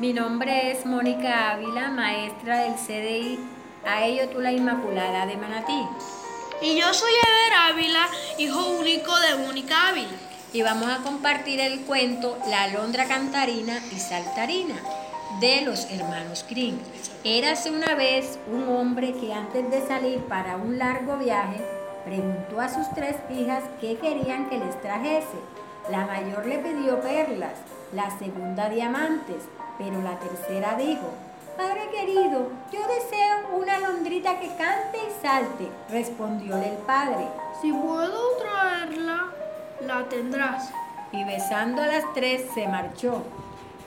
Mi nombre es Mónica Ávila, maestra del CDI Aello la Inmaculada de Manatí. Y yo soy Ever Ávila, hijo único de Mónica Ávila. Y vamos a compartir el cuento La alondra cantarina y saltarina de los hermanos Grimm. Érase una vez un hombre que antes de salir para un largo viaje preguntó a sus tres hijas qué querían que les trajese. La mayor le pidió perlas, la segunda diamantes, pero la tercera dijo, Padre querido, yo deseo una londrita que cante y salte, respondióle el padre. Si puedo traerla, la tendrás. Y besando a las tres se marchó.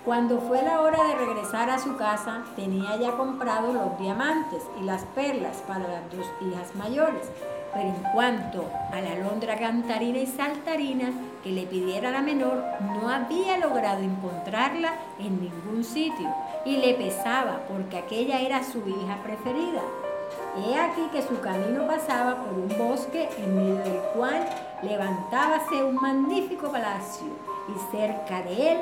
Cuando fue la hora de regresar a su casa, tenía ya comprado los diamantes y las perlas para las dos hijas mayores. Pero en cuanto a la alondra cantarina y saltarina que le pidiera la menor, no había logrado encontrarla en ningún sitio y le pesaba porque aquella era su hija preferida. He aquí que su camino pasaba por un bosque en medio del cual levantábase un magnífico palacio y cerca de él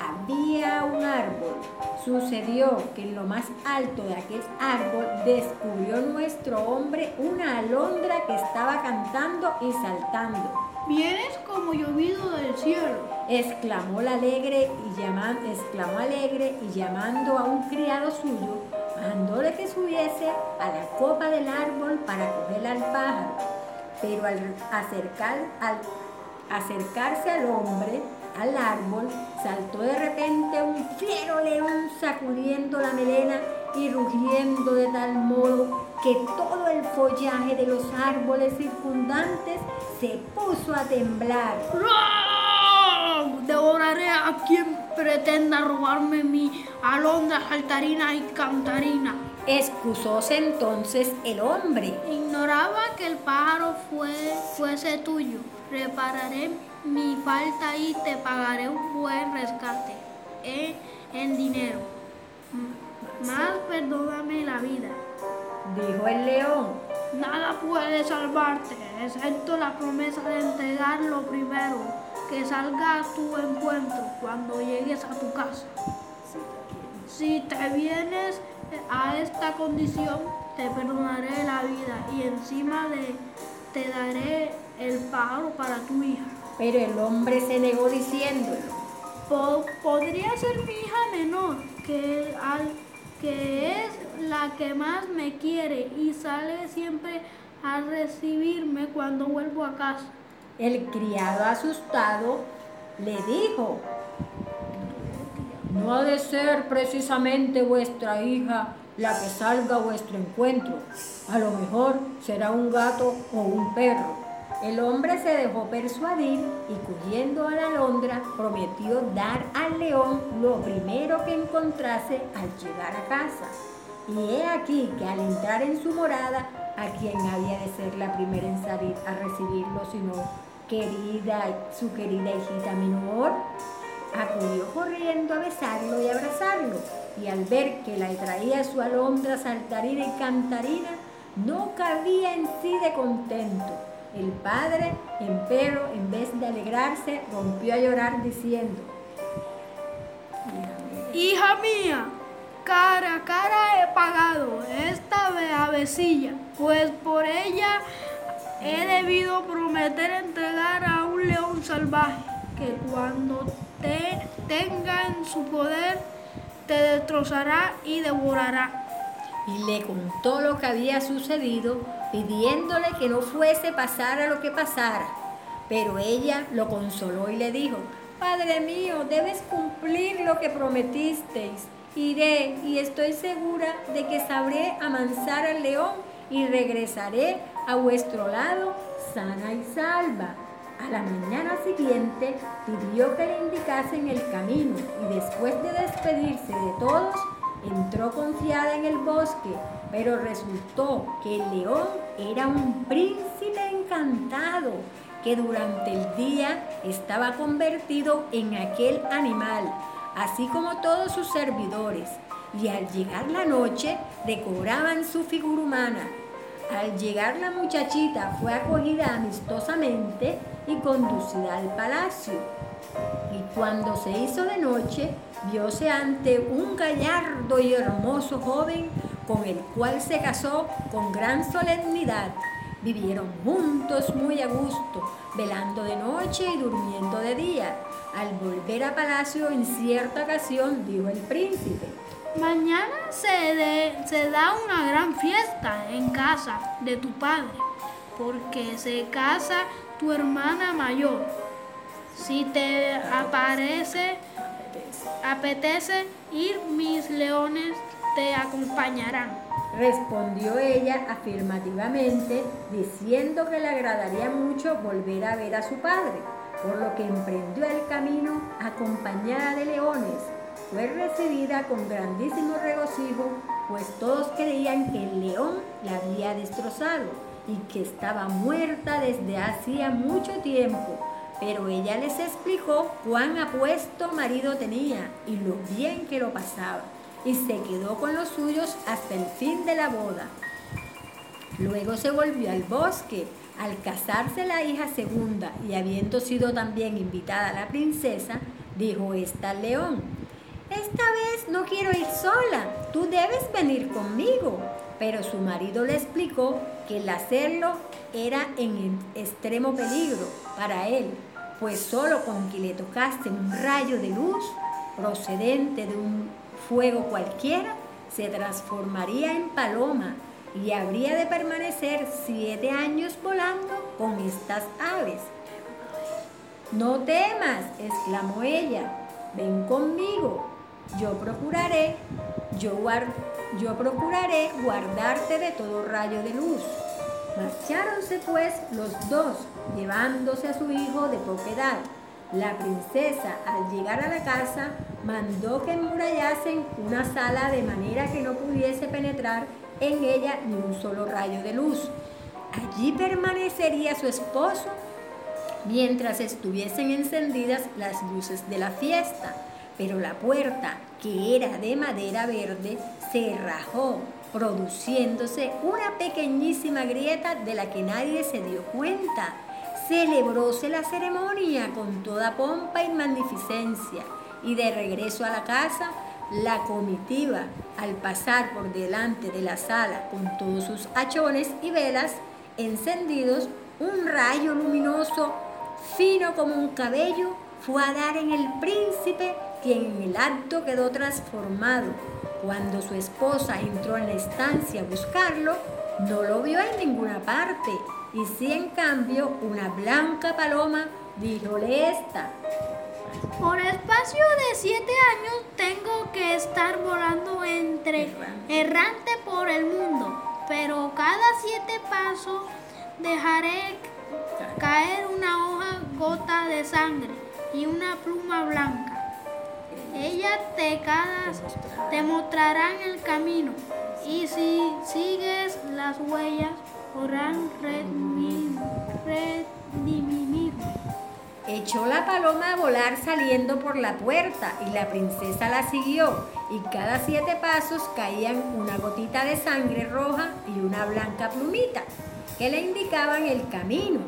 había un árbol. Sucedió que en lo más alto de aquel árbol descubrió nuestro hombre una alondra que estaba cantando y saltando. Vienes como llovido del cielo, exclamó la alegre y llamando, exclamó alegre y llamando a un criado suyo, mandóle que subiese a la copa del árbol para coger al pájaro. Pero al, acercar, al acercarse al hombre, al árbol, saltó de repente un fiero león sacudiendo la melena y rugiendo de tal modo que todo el follaje de los árboles circundantes se puso a temblar. Devoraré a quien pretenda robarme mi alondra saltarina y cantarina. Excusóse entonces el hombre. Ignoraba que el pájaro fue, fuese tuyo. Repararé mi falta y te pagaré un buen rescate en, en dinero. Más perdóname la vida. Dijo el león. Nada puede salvarte, excepto la promesa de entregar lo primero que salga a tu encuentro cuando llegues a tu casa. Si te vienes a esta condición, te perdonaré la vida y encima de te daré el pájaro para tu hija. Pero el hombre se negó diciéndolo. podría ser mi hija menor, que, al, que es la que más me quiere y sale siempre a recibirme cuando vuelvo a casa. El criado asustado le dijo, no ha de ser precisamente vuestra hija la que salga a vuestro encuentro. A lo mejor será un gato o un perro. El hombre se dejó persuadir y cogiendo a la alondra prometió dar al león lo primero que encontrase al llegar a casa. Y he aquí que al entrar en su morada, a quien había de ser la primera en salir a recibirlo, sino querida, su querida hijita menor, acudió corriendo a besarlo y abrazarlo, y al ver que la traía su alondra saltarina y cantarina, no cabía en sí de contento el padre, empero, en vez de alegrarse, rompió a llorar diciendo, Hija mía, cara a cara he pagado esta avecilla, pues por ella he debido prometer entregar a un león salvaje que cuando te tenga en su poder te destrozará y devorará. Y le contó lo que había sucedido pidiéndole que no fuese pasara lo que pasara. Pero ella lo consoló y le dijo, Padre mío, debes cumplir lo que prometisteis. Iré y estoy segura de que sabré amansar al león y regresaré a vuestro lado sana y salva. A la mañana siguiente pidió que le indicasen el camino y después de despedirse de todos, entró confiada en el bosque pero resultó que el león era un príncipe encantado que durante el día estaba convertido en aquel animal, así como todos sus servidores, y al llegar la noche recobraban su figura humana. Al llegar la muchachita fue acogida amistosamente y conducida al palacio. Y cuando se hizo de noche, vióse ante un gallardo y hermoso joven con el cual se casó con gran solemnidad. Vivieron juntos muy a gusto, velando de noche y durmiendo de día. Al volver a palacio en cierta ocasión, dijo el príncipe, Mañana se, se da una gran fiesta en casa de tu padre, porque se casa tu hermana mayor. Si te aparece, apetece ir, mis leones te acompañarán. Respondió ella afirmativamente, diciendo que le agradaría mucho volver a ver a su padre, por lo que emprendió el camino acompañada de leones fue recibida con grandísimo regocijo, pues todos creían que el león la había destrozado y que estaba muerta desde hacía mucho tiempo. Pero ella les explicó cuán apuesto marido tenía y lo bien que lo pasaba, y se quedó con los suyos hasta el fin de la boda. Luego se volvió al bosque. Al casarse la hija segunda y habiendo sido también invitada la princesa, dijo esta al león, esta vez no quiero ir sola, tú debes venir conmigo. Pero su marido le explicó que el hacerlo era en extremo peligro para él, pues solo con que le tocase un rayo de luz procedente de un fuego cualquiera, se transformaría en paloma y habría de permanecer siete años volando con estas aves. No temas, exclamó ella, ven conmigo, yo procuraré, yo, yo procuraré guardarte de todo rayo de luz. Marcháronse pues los dos, llevándose a su hijo de poca edad. La princesa, al llegar a la casa, mandó que enmurallasen una sala de manera que no pudiese penetrar en ella ni un solo rayo de luz. Allí permanecería su esposo mientras estuviesen encendidas las luces de la fiesta pero la puerta, que era de madera verde, se rajó, produciéndose una pequeñísima grieta de la que nadie se dio cuenta. Celebróse la ceremonia con toda pompa y magnificencia, y de regreso a la casa, la comitiva, al pasar por delante de la sala con todos sus hachones y velas encendidos, un rayo luminoso, fino como un cabello, fue a dar en el príncipe quien en el acto quedó transformado. Cuando su esposa entró en la estancia a buscarlo, no lo vio en ninguna parte. Y si en cambio una blanca paloma, díjole esta. Por espacio de siete años tengo que estar volando entre errante por el mundo, pero cada siete pasos dejaré caer una hoja gota de sangre y una pluma blanca. Ella te, te mostrarán el camino y si sigues las huellas podrán redimirme. Echó la paloma a volar saliendo por la puerta y la princesa la siguió y cada siete pasos caían una gotita de sangre roja y una blanca plumita que le indicaban el camino.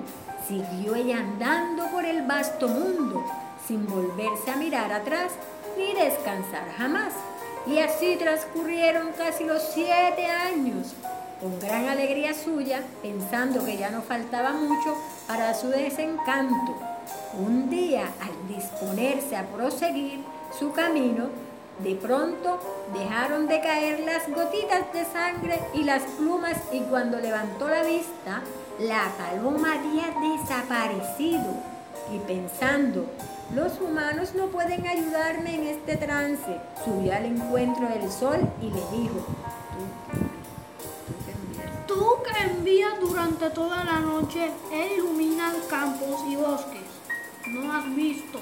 Siguió ella andando por el vasto mundo sin volverse a mirar atrás ni descansar jamás. Y así transcurrieron casi los siete años, con gran alegría suya, pensando que ya no faltaba mucho para su desencanto. Un día, al disponerse a proseguir su camino, de pronto dejaron de caer las gotitas de sangre y las plumas y cuando levantó la vista, la paloma había desaparecido. Y pensando los humanos no pueden ayudarme en este trance. Subió al encuentro del sol y le dijo, tú, que envías durante toda la noche e iluminas campos y bosques, ¿no has visto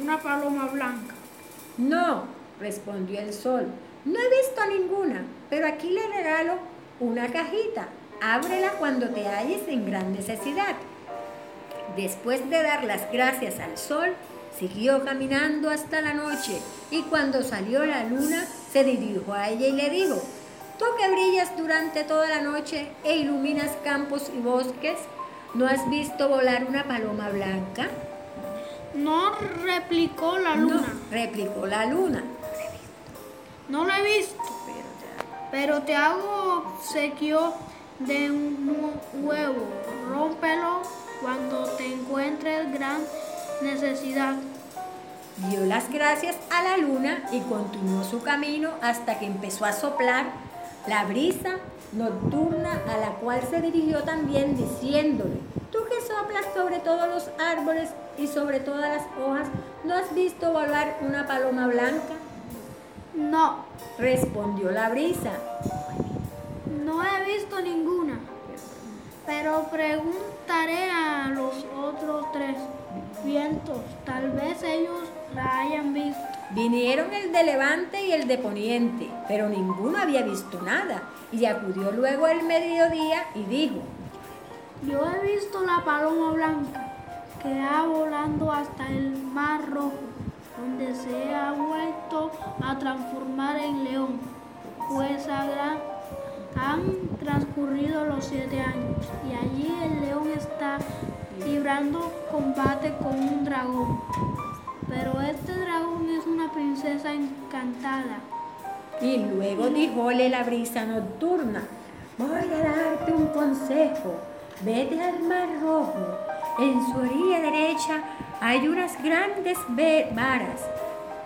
una paloma blanca? No, respondió el sol, no he visto ninguna, pero aquí le regalo una cajita. Ábrela cuando te halles en gran necesidad. Después de dar las gracias al sol, siguió caminando hasta la noche y cuando salió la luna se dirigió a ella y le dijo, Tú que brillas durante toda la noche e iluminas campos y bosques, ¿no has visto volar una paloma blanca? No replicó la luna. No, replicó la luna. No lo he visto, pero te hago obsequio de un huevo. Rómpelo cuando te encuentres gran necesidad. Dio las gracias a la luna y continuó su camino hasta que empezó a soplar la brisa nocturna a la cual se dirigió también diciéndole, tú que soplas sobre todos los árboles y sobre todas las hojas, ¿no has visto volar una paloma blanca? No, respondió la brisa. No he visto ninguna, pero preguntaré a los otros tres vientos, tal vez ellos la hayan visto. Vinieron el de levante y el de poniente, pero ninguno había visto nada. Y acudió luego el mediodía y dijo, yo he visto la paloma blanca que ha volando hasta el mar rojo, donde se ha vuelto a transformar en león, pues han transcurrido los siete años y allí el león está librando combate con un dragón. Pero este dragón es una princesa encantada. Y luego díjole la brisa nocturna, voy a darte un consejo. Vete al mar rojo. En su orilla derecha hay unas grandes varas.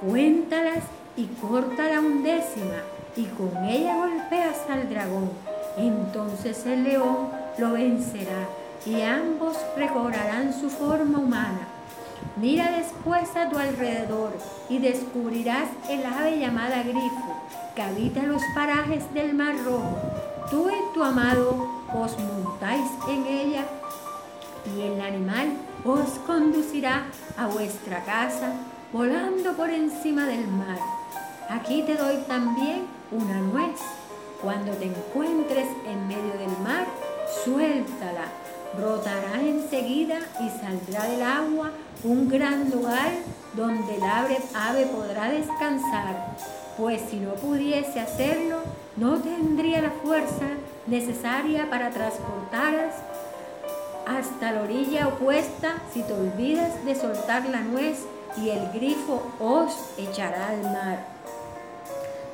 Cuéntalas y corta la undécima y con ella golpeas al dragón. Entonces el león lo vencerá y ambos recobrarán su forma humana. Mira después a tu alrededor y descubrirás el ave llamada grifo que habita los parajes del Mar Rojo. Tú y tu amado os montáis en ella y el animal os conducirá a vuestra casa volando por encima del mar. Aquí te doy también una nuez. Cuando te encuentres en medio del mar, suéltala brotará enseguida y saldrá del agua un gran lugar donde el ave podrá descansar, pues si no pudiese hacerlo, no tendría la fuerza necesaria para transportarlas hasta la orilla opuesta si te olvidas de soltar la nuez y el grifo os echará al mar.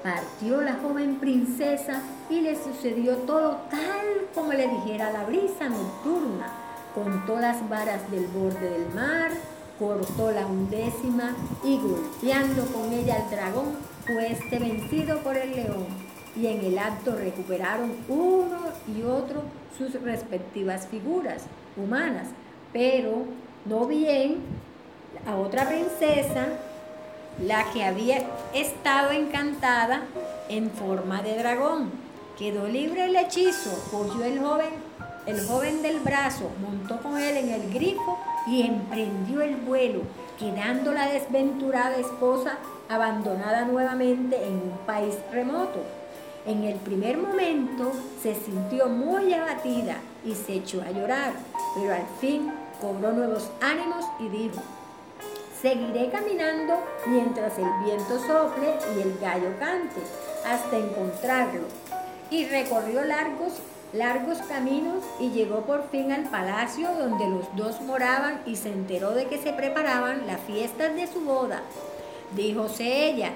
Partió la joven princesa y le sucedió todo tal como le dijera la brisa nocturna. Contó las varas del borde del mar, cortó la undécima y golpeando con ella al dragón fue este vencido por el león. Y en el acto recuperaron uno y otro sus respectivas figuras humanas, pero no bien a otra princesa la que había estado encantada en forma de dragón. Quedó libre el hechizo, cogió el joven, el joven del brazo, montó con él en el grifo y emprendió el vuelo, quedando la desventurada esposa abandonada nuevamente en un país remoto. En el primer momento se sintió muy abatida y se echó a llorar, pero al fin cobró nuevos ánimos y dijo, Seguiré caminando mientras el viento sople y el gallo cante, hasta encontrarlo. Y recorrió largos, largos caminos y llegó por fin al palacio donde los dos moraban y se enteró de que se preparaban las fiestas de su boda. Díjose ella,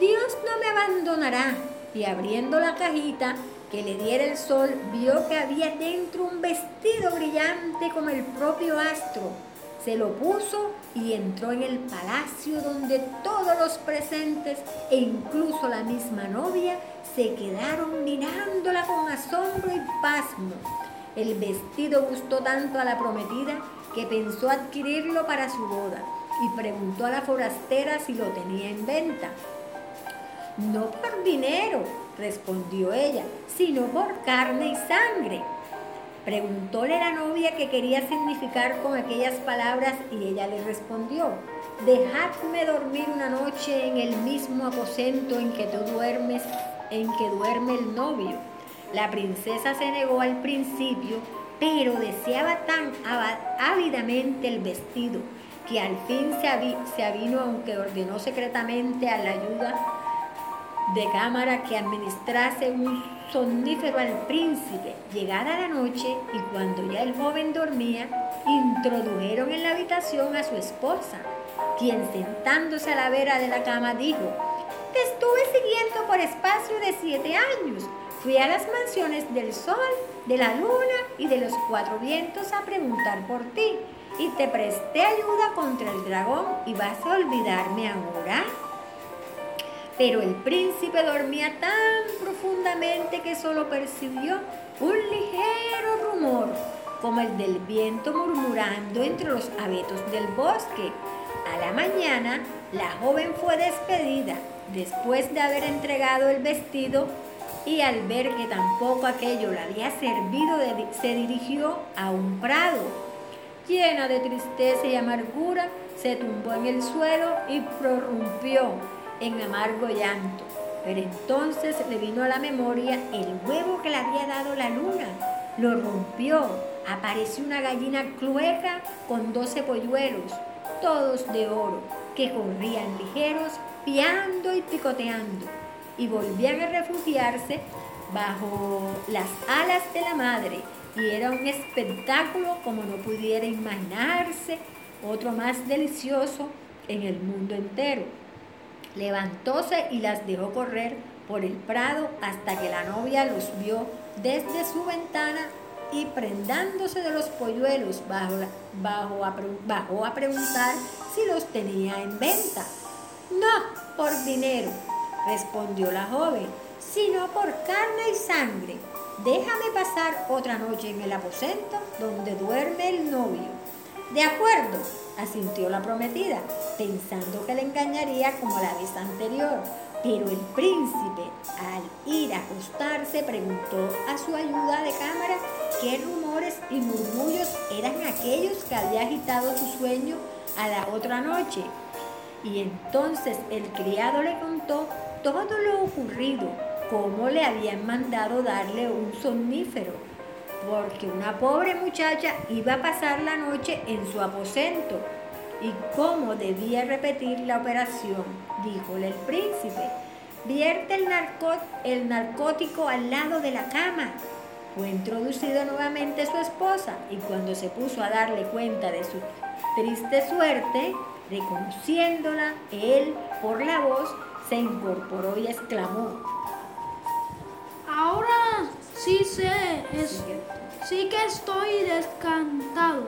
Dios no me abandonará. Y abriendo la cajita que le diera el sol, vio que había dentro un vestido brillante como el propio astro se lo puso y entró en el palacio donde todos los presentes e incluso la misma novia se quedaron mirándola con asombro y pasmo. El vestido gustó tanto a la prometida que pensó adquirirlo para su boda y preguntó a la forastera si lo tenía en venta. No por dinero, respondió ella, sino por carne y sangre. Preguntóle la novia qué quería significar con aquellas palabras y ella le respondió, dejadme dormir una noche en el mismo aposento en que tú duermes, en que duerme el novio. La princesa se negó al principio, pero deseaba tan ávidamente el vestido que al fin se, avino, aunque ordenó secretamente a la ayuda de cámara que administrase un somnífero al príncipe. Llegada la noche y cuando ya el joven dormía, introdujeron en la habitación a su esposa, quien sentándose a la vera de la cama dijo, te estuve siguiendo por espacio de siete años. Fui a las mansiones del sol, de la luna y de los cuatro vientos a preguntar por ti y te presté ayuda contra el dragón y vas a olvidarme ahora. Pero el príncipe dormía tan profundamente que solo percibió un ligero rumor, como el del viento murmurando entre los abetos del bosque. A la mañana, la joven fue despedida después de haber entregado el vestido y al ver que tampoco aquello le había servido, se dirigió a un prado llena de tristeza y amargura, se tumbó en el suelo y prorrumpió en amargo llanto. Pero entonces le vino a la memoria el huevo que le había dado la luna. Lo rompió. Apareció una gallina clueca con doce polluelos, todos de oro, que corrían ligeros, piando y picoteando, y volvían a refugiarse bajo las alas de la madre y era un espectáculo como no pudiera imaginarse, otro más delicioso en el mundo entero. Levantóse y las dejó correr por el prado hasta que la novia los vio desde su ventana y prendándose de los polluelos bajó a preguntar si los tenía en venta. No, por dinero, respondió la joven, sino por carne y sangre déjame pasar otra noche en el aposento donde duerme el novio. De acuerdo, asintió la prometida, pensando que le engañaría como la vez anterior. Pero el príncipe, al ir a acostarse, preguntó a su ayuda de cámara qué rumores y murmullos eran aquellos que había agitado su sueño a la otra noche. Y entonces el criado le contó todo lo ocurrido cómo le habían mandado darle un somnífero, porque una pobre muchacha iba a pasar la noche en su aposento y cómo debía repetir la operación, díjole el príncipe. Vierte el, el narcótico al lado de la cama. Fue introducido nuevamente su esposa y cuando se puso a darle cuenta de su triste suerte, reconociéndola, él por la voz se incorporó y exclamó, Ahora sí sé, sí que estoy descantado,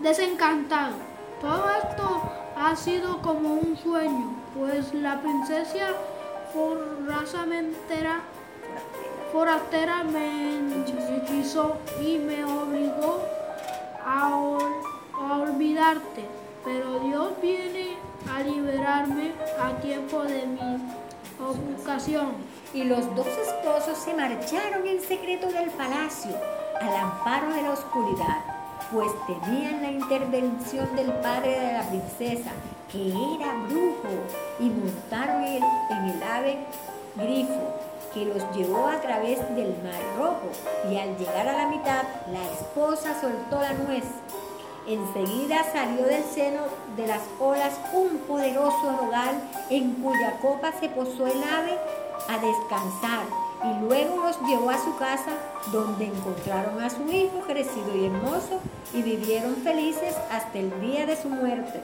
desencantado. Todo esto ha sido como un sueño, pues la princesa forrazamente forastera me hechizó y me obligó a, a olvidarte. Pero Dios viene a liberarme a tiempo de mi ocasión y los dos esposos se marcharon en secreto del palacio al amparo de la oscuridad, pues temían la intervención del padre de la princesa, que era brujo, y montaron en el ave grifo, que los llevó a través del mar rojo, y al llegar a la mitad, la esposa soltó la nuez. Enseguida salió del seno de las olas un poderoso rogal en cuya copa se posó el ave a descansar y luego los llevó a su casa donde encontraron a su hijo crecido y hermoso y vivieron felices hasta el día de su muerte.